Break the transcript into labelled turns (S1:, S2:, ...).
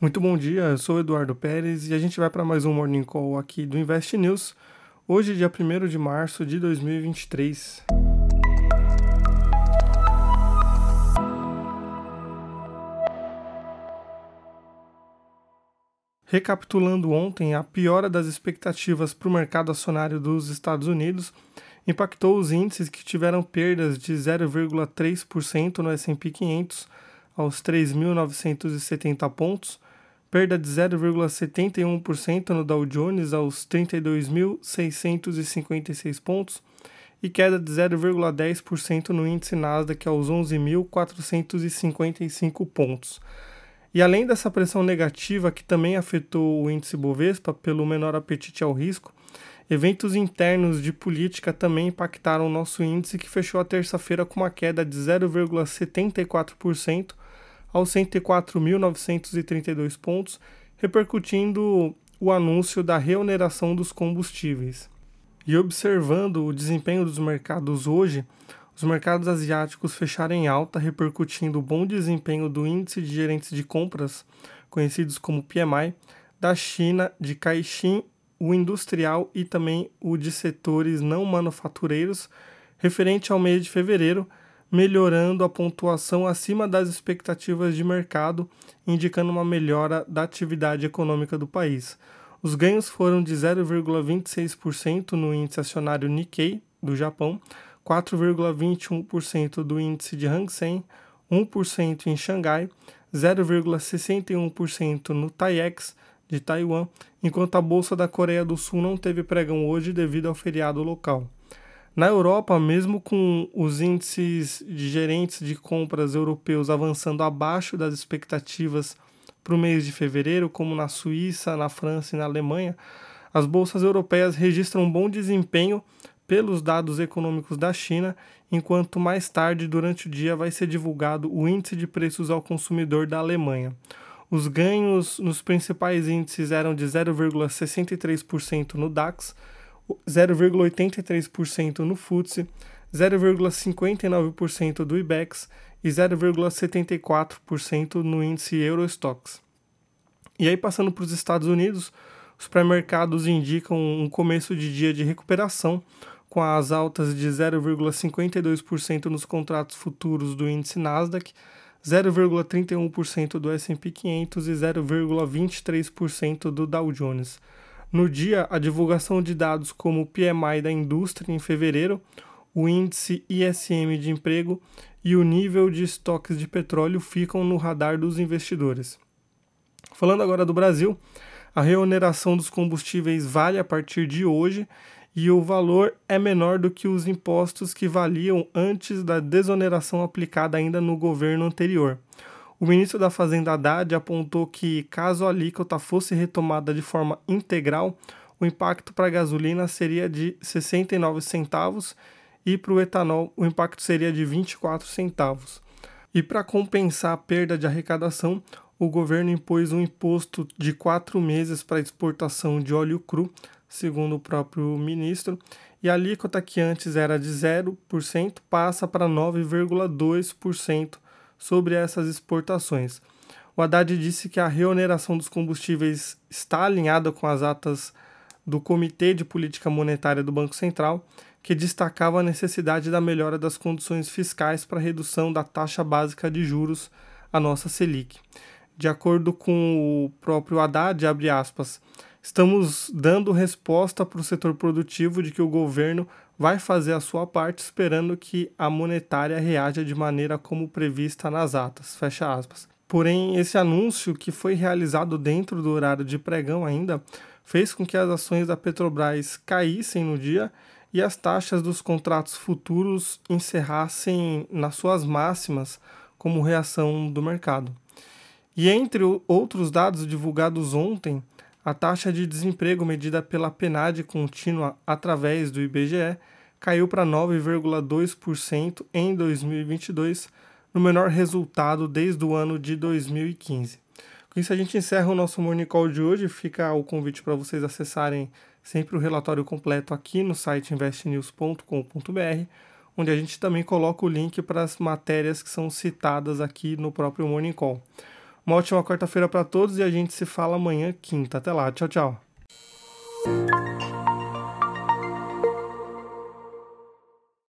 S1: Muito bom dia, eu sou Eduardo Pérez e a gente vai para mais um Morning Call aqui do Invest News. Hoje, dia 1 de março de 2023. Recapitulando ontem, a piora das expectativas para o mercado acionário dos Estados Unidos impactou os índices que tiveram perdas de 0,3% no S&P 500 aos 3.970 pontos, perda de 0,71% no Dow Jones aos 32.656 pontos e queda de 0,10% no índice Nasdaq aos 11.455 pontos. E além dessa pressão negativa que também afetou o índice Bovespa pelo menor apetite ao risco, eventos internos de política também impactaram o nosso índice que fechou a terça-feira com uma queda de 0,74% aos 104.932 pontos, repercutindo o anúncio da reoneração dos combustíveis. E observando o desempenho dos mercados hoje, os mercados asiáticos fecharam em alta, repercutindo o bom desempenho do índice de gerentes de compras, conhecidos como PMI, da China, de Caixin, o industrial e também o de setores não manufatureiros, referente ao mês de fevereiro, melhorando a pontuação acima das expectativas de mercado, indicando uma melhora da atividade econômica do país. Os ganhos foram de 0,26% no índice acionário Nikkei do Japão, 4,21% do índice de Hang Seng, 1% em Xangai, 0,61% no TAIEX de Taiwan, enquanto a Bolsa da Coreia do Sul não teve pregão hoje devido ao feriado local. Na Europa, mesmo com os índices de gerentes de compras europeus avançando abaixo das expectativas para o mês de fevereiro, como na Suíça, na França e na Alemanha, as bolsas europeias registram um bom desempenho pelos dados econômicos da China, enquanto mais tarde durante o dia vai ser divulgado o índice de preços ao consumidor da Alemanha. Os ganhos nos principais índices eram de 0,63% no DAX, 0,83% no FTSE, 0,59% do IBEX e 0,74% no índice Eurostox. E aí, passando para os Estados Unidos, os pré-mercados indicam um começo de dia de recuperação, com as altas de 0,52% nos contratos futuros do índice Nasdaq, 0,31% do S&P 500 e 0,23% do Dow Jones. No dia, a divulgação de dados como o PMI da indústria em fevereiro, o índice ISM de emprego e o nível de estoques de petróleo ficam no radar dos investidores. Falando agora do Brasil, a reoneração dos combustíveis vale a partir de hoje e o valor é menor do que os impostos que valiam antes da desoneração aplicada ainda no governo anterior. O ministro da Fazenda Haddad apontou que, caso a alíquota fosse retomada de forma integral, o impacto para a gasolina seria de 69 centavos e para o etanol o impacto seria de 24 centavos. E para compensar a perda de arrecadação, o governo impôs um imposto de quatro meses para exportação de óleo cru, segundo o próprio ministro, e a alíquota que antes era de 0% passa para 9,2% sobre essas exportações. O Haddad disse que a reoneração dos combustíveis está alinhada com as atas do Comitê de Política Monetária do Banco Central, que destacava a necessidade da melhora das condições fiscais para redução da taxa básica de juros, a nossa Selic. De acordo com o próprio Haddad, abre aspas, Estamos dando resposta para o setor produtivo de que o governo vai fazer a sua parte, esperando que a monetária reaja de maneira como prevista nas atas. Fecha aspas. Porém, esse anúncio, que foi realizado dentro do horário de pregão ainda, fez com que as ações da Petrobras caíssem no dia e as taxas dos contratos futuros encerrassem nas suas máximas como reação do mercado. E entre outros dados divulgados ontem, a taxa de desemprego medida pela PNAD contínua através do IBGE caiu para 9,2% em 2022, no menor resultado desde o ano de 2015. Com isso, a gente encerra o nosso Morning Call de hoje. Fica o convite para vocês acessarem sempre o relatório completo aqui no site investnews.com.br, onde a gente também coloca o link para as matérias que são citadas aqui no próprio Morning Call. Uma ótima quarta-feira para todos e a gente se fala amanhã, quinta. Até lá. Tchau, tchau.